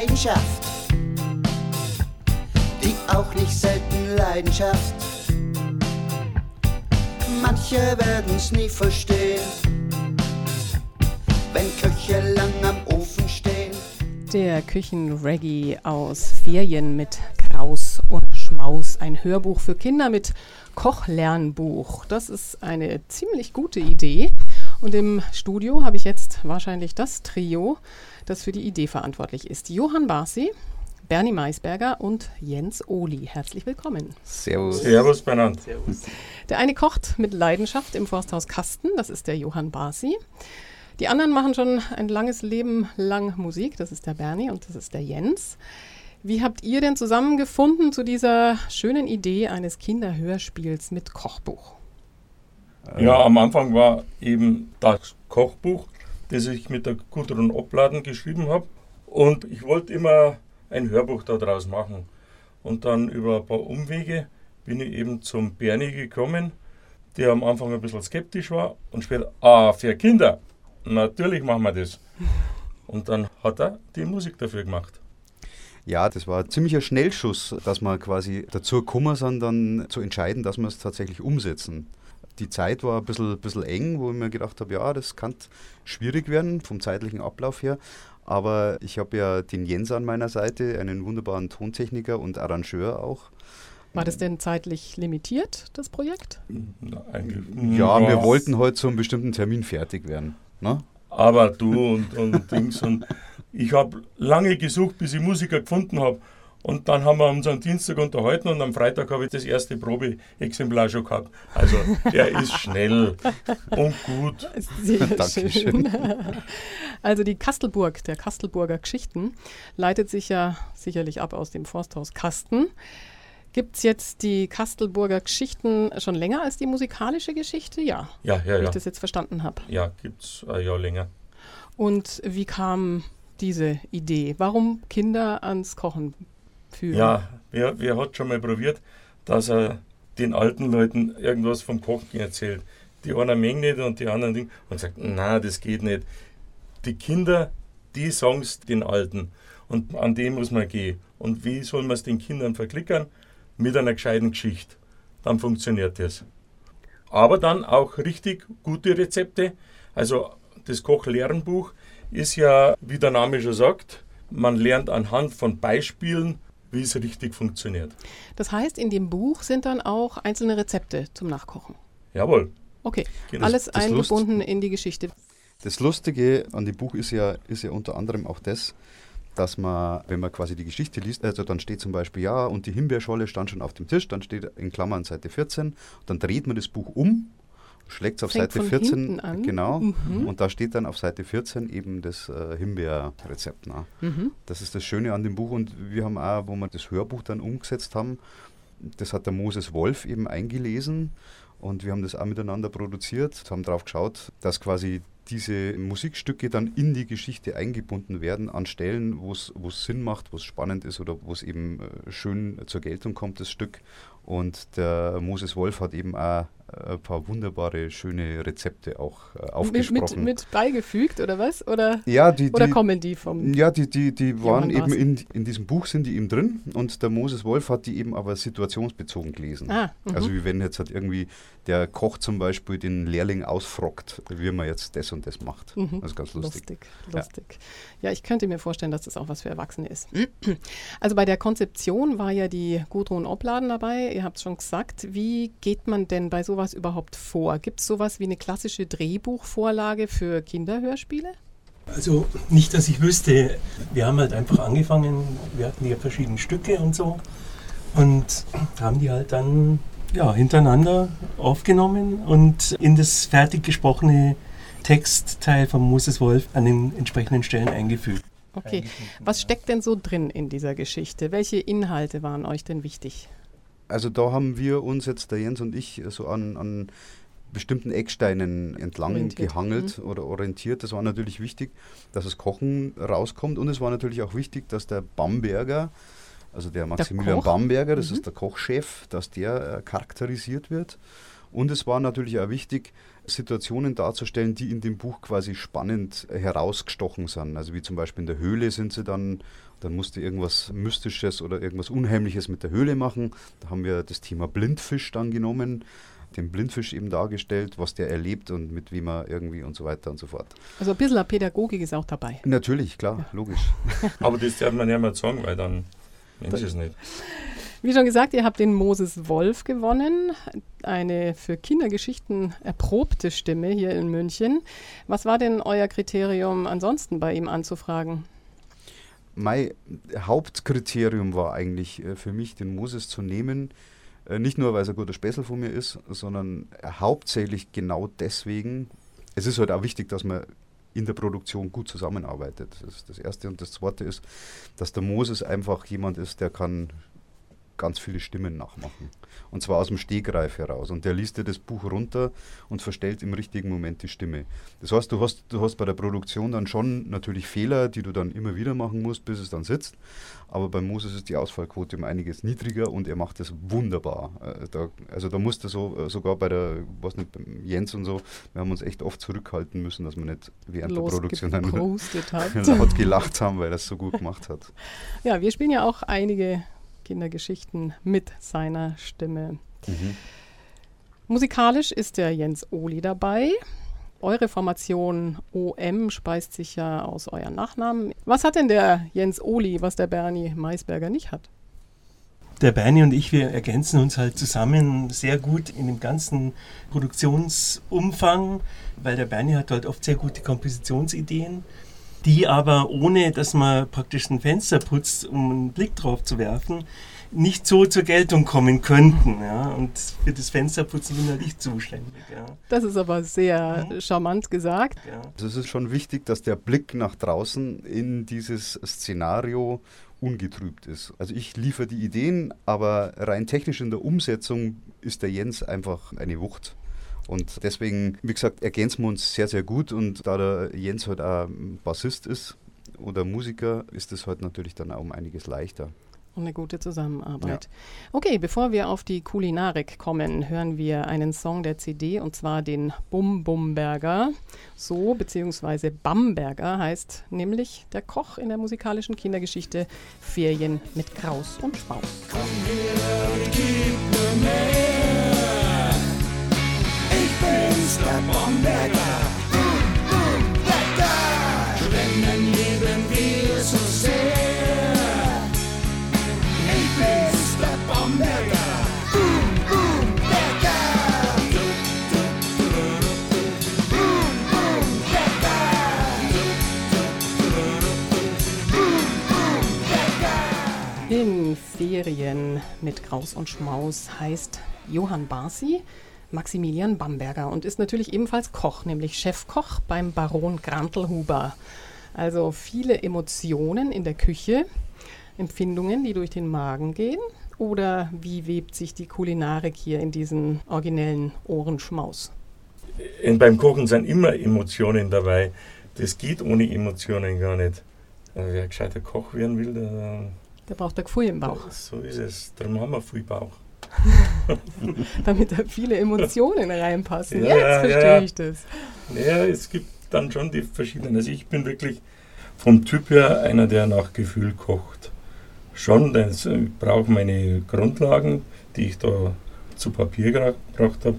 Leidenschaft, die auch nicht selten Leidenschaft. Manche werden's nie verstehen, wenn Köche lang am Ofen stehen. Der Küchenreggae aus Ferien mit Kraus und Schmaus. Ein Hörbuch für Kinder mit Kochlernbuch. Das ist eine ziemlich gute Idee. Und im Studio habe ich jetzt wahrscheinlich das Trio, das für die Idee verantwortlich ist. Johann Barsi, Bernie Maisberger und Jens Ohli. Herzlich willkommen. Servus. Servus, Bernhard. Der eine kocht mit Leidenschaft im Forsthaus Kasten, das ist der Johann Barsi. Die anderen machen schon ein langes Leben lang Musik, das ist der Bernie und das ist der Jens. Wie habt ihr denn zusammengefunden zu dieser schönen Idee eines Kinderhörspiels mit Kochbuch? Ja, am Anfang war eben das Kochbuch, das ich mit der Gudrun Opladen geschrieben habe. Und ich wollte immer ein Hörbuch daraus machen. Und dann über ein paar Umwege bin ich eben zum Bernie gekommen, der am Anfang ein bisschen skeptisch war und später, ah, für Kinder, natürlich machen wir das. Und dann hat er die Musik dafür gemacht. Ja, das war ein ziemlicher Schnellschuss, dass wir quasi dazu gekommen sind, dann zu entscheiden, dass wir es tatsächlich umsetzen. Die Zeit war ein bisschen, bisschen eng, wo ich mir gedacht habe, ja, das kann schwierig werden vom zeitlichen Ablauf her. Aber ich habe ja den Jens an meiner Seite, einen wunderbaren Tontechniker und Arrangeur auch. War das denn zeitlich limitiert, das Projekt? Na, eigentlich, Ja, wir wollten heute zu einem bestimmten Termin fertig werden. Ne? Aber du und, und Dings und ich habe lange gesucht, bis ich Musiker gefunden habe. Und dann haben wir uns am Dienstag unterhalten und am Freitag habe ich das erste Probeexemplar schon gehabt. Also der ist schnell und gut. Sehr Dankeschön. schön. Also die Kastelburg, der Kastelburger Geschichten, leitet sich ja sicherlich ab aus dem Forsthaus Kasten. Gibt es jetzt die Kastelburger Geschichten schon länger als die musikalische Geschichte? Ja, Ja, ja, wenn ja. ich das jetzt verstanden habe. Ja, gibt es ein Jahr länger. Und wie kam diese Idee? Warum Kinder ans Kochen führen? Ja, wer, wer hat schon mal probiert, dass er den alten Leuten irgendwas vom Kochen erzählt? Die einen mengen nicht und die anderen Ding und sagt, na, das geht nicht. Die Kinder, die sagen es den Alten und an dem muss man gehen. Und wie soll man es den Kindern verklickern? Mit einer gescheiten Geschichte. Dann funktioniert das. Aber dann auch richtig gute Rezepte. Also das Kochlernbuch ist ja, wie der Name schon sagt, man lernt anhand von Beispielen, wie es richtig funktioniert. Das heißt, in dem Buch sind dann auch einzelne Rezepte zum Nachkochen. Jawohl. Okay, Genau. alles das Lust- eingebunden in die Geschichte. Das Lustige an dem Buch ist ja, ist ja unter anderem auch das, dass man, wenn man quasi die Geschichte liest, also dann steht zum Beispiel, ja, und die Himbeerscholle stand schon auf dem Tisch, dann steht in Klammern Seite 14, dann dreht man das Buch um, schlägt es auf Fängt Seite von 14, hinten an. genau, Mhm. und da steht dann auf Seite 14 eben das äh, Himbeerrezept. Ne? Mhm. Das ist das Schöne an dem Buch und wir haben auch, wo wir das Hörbuch dann umgesetzt haben, das hat der Moses Wolf eben eingelesen und wir haben das auch miteinander produziert, haben darauf geschaut, dass quasi diese Musikstücke dann in die Geschichte eingebunden werden an Stellen, wo es Sinn macht, wo es spannend ist oder wo es eben äh, schön zur Geltung kommt, das Stück. Und der Moses Wolf hat eben auch äh, ein paar wunderbare, schöne Rezepte auch äh, Mit, mit, aufgesprochen. mit beigefügt oder was? Oder, ja, die, oder die, kommen die vom. ja, die, die, die waren eben in, in diesem Buch sind die eben drin und der Moses Wolf hat die eben aber situationsbezogen gelesen. Ah, mhm. Also wie wenn jetzt halt irgendwie der Koch zum Beispiel den Lehrling ausfrockt, wie man jetzt das und das macht. Mhm. Das ist ganz lustig. Lustig, lustig. Ja. ich könnte mir vorstellen, dass das auch was für Erwachsene ist. Also bei der Konzeption war ja die Gudrun Opladen dabei. Ihr habt es schon gesagt. Wie geht man denn bei sowas überhaupt vor? Gibt es sowas wie eine klassische Drehbuchvorlage für Kinderhörspiele? Also nicht, dass ich wüsste. Wir haben halt einfach angefangen, wir hatten ja verschiedene Stücke und so und haben die halt dann ja, hintereinander aufgenommen und in das fertig gesprochene Textteil von Moses Wolf an den entsprechenden Stellen eingefügt. Okay. Was steckt denn so drin in dieser Geschichte? Welche Inhalte waren euch denn wichtig? Also da haben wir uns jetzt, der Jens und ich, so an, an bestimmten Ecksteinen entlang Orientiert. gehangelt oder orientiert. Das war natürlich wichtig, dass das Kochen rauskommt und es war natürlich auch wichtig, dass der Bamberger, also der Maximilian Koch? Bamberger, das Mhm. ist der Kochchef, dass der äh, charakterisiert wird. Und es war natürlich auch wichtig, Situationen darzustellen, die in dem Buch quasi spannend herausgestochen sind. Also wie zum Beispiel in der Höhle sind sie dann, dann musste irgendwas Mystisches oder irgendwas Unheimliches mit der Höhle machen. Da haben wir das Thema Blindfisch dann genommen, den Blindfisch eben dargestellt, was der erlebt und mit wem er irgendwie und so weiter und so fort. Also ein bisschen Pädagogik ist auch dabei. Natürlich, klar, ja. logisch. Aber das darf man ja mal sagen, weil dann Mensch es nicht. Wie schon gesagt, ihr habt den Moses Wolf gewonnen, eine für Kindergeschichten erprobte Stimme hier in München. Was war denn euer Kriterium ansonsten bei ihm anzufragen? Mein Hauptkriterium war eigentlich äh, für mich, den Moses zu nehmen, äh, nicht nur, weil er ein guter Späßel von mir ist, sondern hauptsächlich genau deswegen. Es ist halt auch wichtig, dass man in der Produktion gut zusammenarbeitet. Das ist das Erste. Und das Zweite ist, dass der Moses einfach jemand ist, der kann ganz viele Stimmen nachmachen. Und zwar aus dem Stegreif heraus. Und der liest dir das Buch runter und verstellt im richtigen Moment die Stimme. Das heißt, du hast, du hast bei der Produktion dann schon natürlich Fehler, die du dann immer wieder machen musst, bis es dann sitzt. Aber bei Moses ist die Ausfallquote um einiges niedriger und er macht das wunderbar. Äh, da, also da musste so, äh, sogar bei der, was nicht, Jens und so, wir haben uns echt oft zurückhalten müssen, dass wir nicht während der Produktion dann laut gelacht haben, weil er das so gut gemacht hat. Ja, wir spielen ja auch einige Kindergeschichten mit seiner Stimme. Mhm. Musikalisch ist der Jens Ohli dabei. Eure Formation OM speist sich ja aus euren Nachnamen. Was hat denn der Jens Ohli, was der Bernie Maisberger nicht hat? Der Bernie und ich, wir ergänzen uns halt zusammen sehr gut in dem ganzen Produktionsumfang, weil der Bernie hat halt oft sehr gute Kompositionsideen die aber ohne, dass man praktisch ein Fenster putzt, um einen Blick drauf zu werfen, nicht so zur Geltung kommen könnten. Ja? Und für das Fensterputzen bin halt ich zuständig. Ja. Das ist aber sehr mhm. charmant gesagt. Ja. Also es ist schon wichtig, dass der Blick nach draußen in dieses Szenario ungetrübt ist. Also ich liefere die Ideen, aber rein technisch in der Umsetzung ist der Jens einfach eine Wucht. Und deswegen, wie gesagt, ergänzen wir uns sehr, sehr gut. Und da der Jens halt auch Bassist ist oder Musiker, ist es halt natürlich dann auch um einiges leichter. Und eine gute Zusammenarbeit. Ja. Okay, bevor wir auf die Kulinarik kommen, hören wir einen Song der CD und zwar den Bum Bumberger. So, beziehungsweise Bamberger heißt nämlich der Koch in der musikalischen Kindergeschichte Ferien mit Kraus und Spaus. Komm her und In Ferien mit Kraus und Schmaus heißt Johann Barsi Maximilian Bamberger und ist natürlich ebenfalls Koch, nämlich Chefkoch beim Baron Grantelhuber. Also viele Emotionen in der Küche, Empfindungen, die durch den Magen gehen. Oder wie webt sich die Kulinarik hier in diesen originellen Ohrenschmaus? Und beim Kochen sind immer Emotionen dabei. Das geht ohne Emotionen gar nicht. Also wer gescheiter Koch werden will, der, der braucht ein Gefühl im Bauch. So ist es. Darum haben wir viel Bauch. Damit da viele Emotionen reinpassen. Ja, Jetzt verstehe ja. ich das. Ja, es gibt dann schon die verschiedenen. Also ich bin wirklich vom Typ her einer, der nach Gefühl kocht. Schon, denn ich brauche meine Grundlagen, die ich da zu Papier gebracht habe.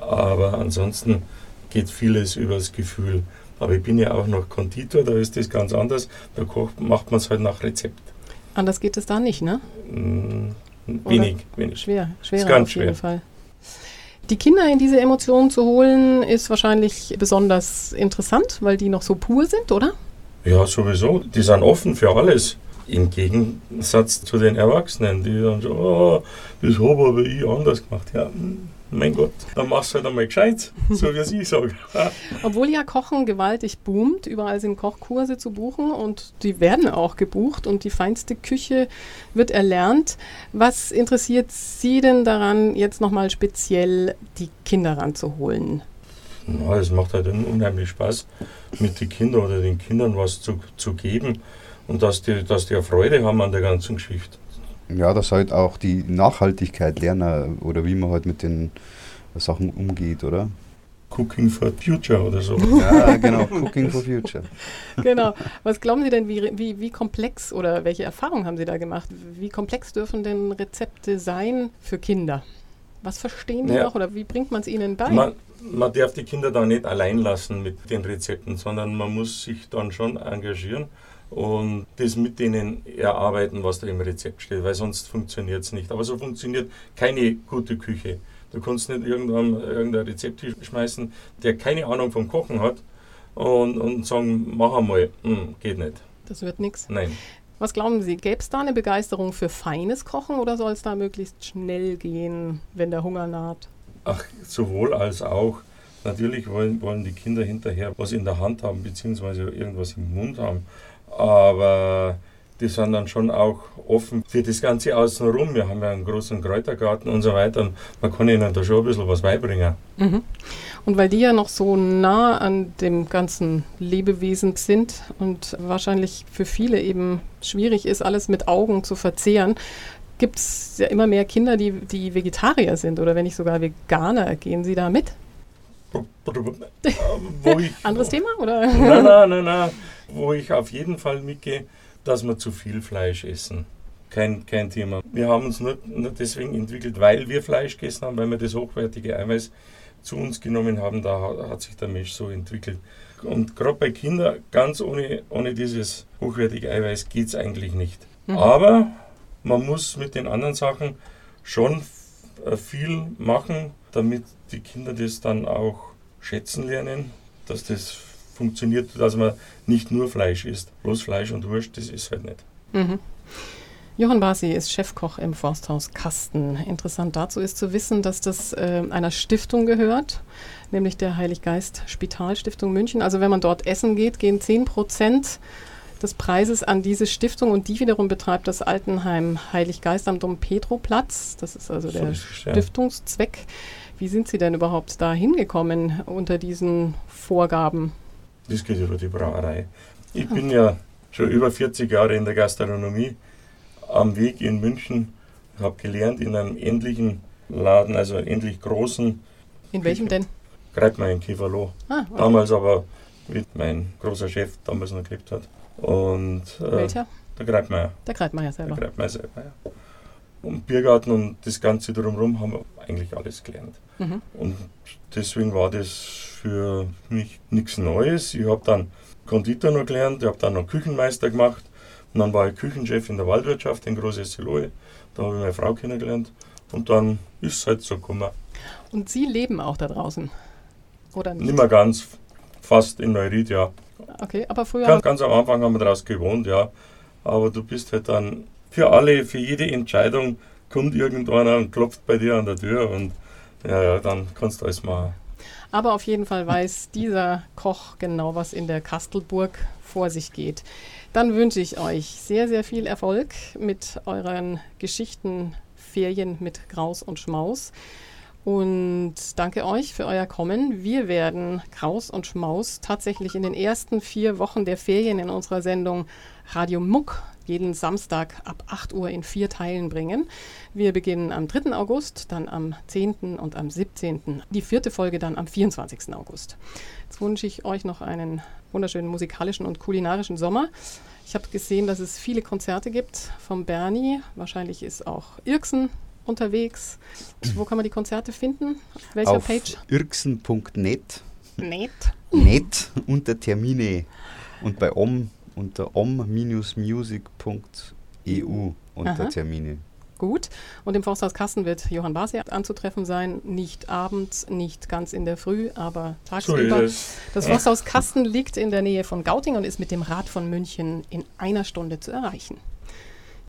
Aber ansonsten geht vieles übers Gefühl. Aber ich bin ja auch noch Konditor, da ist das ganz anders. Da macht man es halt nach Rezept. Anders geht es da nicht, ne? Wenig, wenig. Schwer, schwer auf jeden schwer. Fall. Die Kinder in diese Emotionen zu holen, ist wahrscheinlich besonders interessant, weil die noch so pur sind, oder? Ja, sowieso. Die sind offen für alles. Im Gegensatz zu den Erwachsenen, die dann so, oh, das habe aber ich anders gemacht. Ja, hm mein Gott, dann machst du halt einmal gescheit, so wie es ich sage. Obwohl ja Kochen gewaltig boomt, überall sind Kochkurse zu buchen und die werden auch gebucht und die feinste Küche wird erlernt. Was interessiert Sie denn daran, jetzt nochmal speziell die Kinder ranzuholen? Na, es macht halt unheimlich Spaß, mit den Kindern oder den Kindern was zu, zu geben und dass die, dass die Freude haben an der ganzen Geschichte ja, dass halt auch die Nachhaltigkeit lernen oder wie man halt mit den Sachen umgeht, oder? Cooking for Future oder so. Ja, genau, Cooking for Future. Genau. Was glauben Sie denn, wie, wie, wie komplex oder welche Erfahrungen haben Sie da gemacht? Wie komplex dürfen denn Rezepte sein für Kinder? Was verstehen die Ja. noch oder wie bringt man es ihnen bei? Man, man darf die Kinder da nicht allein lassen mit den Rezepten, sondern man muss sich dann schon engagieren und das mit denen erarbeiten, was da im Rezept steht, weil sonst funktioniert es nicht. Aber so funktioniert keine gute Küche. Du kannst nicht irgendwann irgendein Rezept schmeißen, der keine Ahnung vom Kochen hat und, und sagen, mach einmal. Hm, geht nicht. das wird nichts. Nein. Was glauben Sie, gäbe es da eine Begeisterung für feines Kochen oder soll es da möglichst schnell gehen, wenn der Hunger naht? Ach, sowohl als auch. Natürlich wollen, wollen die Kinder hinterher was in der Hand haben, beziehungsweise irgendwas im Mund haben. Aber die sind dann schon auch offen für das Ganze außenrum. Wir haben ja einen großen Kräutergarten und so weiter. Und man kann ihnen da schon ein bisschen was beibringen. Mhm. Und weil die ja noch so nah an dem ganzen Lebewesen sind und wahrscheinlich für viele eben schwierig ist, alles mit Augen zu verzehren, gibt es ja immer mehr Kinder, die, die Vegetarier sind oder wenn nicht sogar Veganer. Gehen Sie da mit? Anderes Thema? Oder? Nein, nein, nein, nein. Wo ich auf jeden Fall mitgehe, dass wir zu viel Fleisch essen. Kein, kein Thema. Wir haben uns nur, nur deswegen entwickelt, weil wir Fleisch gegessen haben, weil wir das hochwertige Eiweiß zu uns genommen haben. Da hat, hat sich der Mensch so entwickelt. Und gerade bei Kindern, ganz ohne, ohne dieses hochwertige Eiweiß geht es eigentlich nicht. Mhm. Aber man muss mit den anderen Sachen schon äh, viel machen, damit die Kinder das dann auch schätzen lernen, dass das funktioniert, dass man nicht nur Fleisch isst. Bloß Fleisch und Wurst, das ist halt nicht. Mhm. Johann Basi ist Chefkoch im Forsthaus Kasten. Interessant dazu ist zu wissen, dass das äh, einer Stiftung gehört, nämlich der Heiliggeist Spitalstiftung München. Also wenn man dort essen geht, gehen 10 Prozent des Preises an diese Stiftung und die wiederum betreibt das Altenheim Heiliggeist am Dom Petroplatz. Das ist also So der ja. Stiftungszweck. Wie sind Sie denn überhaupt da hingekommen unter diesen Vorgaben? Das geht über die Brauerei. Ich bin ja schon über 40 Jahre in der Gastronomie am Weg in München, habe gelernt in einem ähnlichen Laden, also einem ähnlich großen, In welchem denn? Greitmeier in Keverloh. Ah, okay. Damals aber, wie mein großer Chef damals noch gelebt hat. Und äh, Welcher? der Greitmeier. Der Kreitmeier Der selber. Greitmeier selber, ja. Und Biergarten und das Ganze drumherum haben wir eigentlich alles gelernt. Mhm. Und deswegen war das für mich nichts Neues. Ich habe dann Konditor noch gelernt, ich habe dann noch Küchenmeister gemacht. Und dann war ich Küchenchef in der Waldwirtschaft in Großesselohe. Da habe ich meine Frau kennengelernt. Und dann ist es halt so gekommen. Und Sie leben auch da draußen? Oder nicht? Nicht mehr ganz, fast in Neuried, ja. Okay, aber früher. Ganz, ganz am Anfang haben wir daraus gewohnt, ja. Aber du bist halt dann für alle, für jede Entscheidung kommt irgendeiner und klopft bei dir an der Tür und ja, ja, dann kannst du alles machen. Aber auf jeden Fall weiß dieser Koch genau, was in der Kastelburg vor sich geht. Dann wünsche ich euch sehr, sehr viel Erfolg mit euren Geschichten, Ferien mit Graus und Schmaus. Und danke euch für euer Kommen. Wir werden Kraus und Schmaus tatsächlich in den ersten vier Wochen der Ferien in unserer Sendung Radio Muck jeden Samstag ab 8 Uhr in vier Teilen bringen. Wir beginnen am 3. August, dann am 10. und am 17. Die vierte Folge dann am 24. August. Jetzt wünsche ich euch noch einen wunderschönen musikalischen und kulinarischen Sommer. Ich habe gesehen, dass es viele Konzerte gibt vom Bernie. Wahrscheinlich ist auch Irksen unterwegs. Wo kann man die Konzerte finden? Auf welcher Auf Page? irksen.net Net. net unter Termine und bei om unter om-music.eu unter Aha. Termine. Gut. Und im Forsthaus Kassen wird Johann Basi anzutreffen sein. Nicht abends, nicht ganz in der Früh, aber tagsüber. Das Forsthaus Kasten liegt in der Nähe von Gauting und ist mit dem Rad von München in einer Stunde zu erreichen.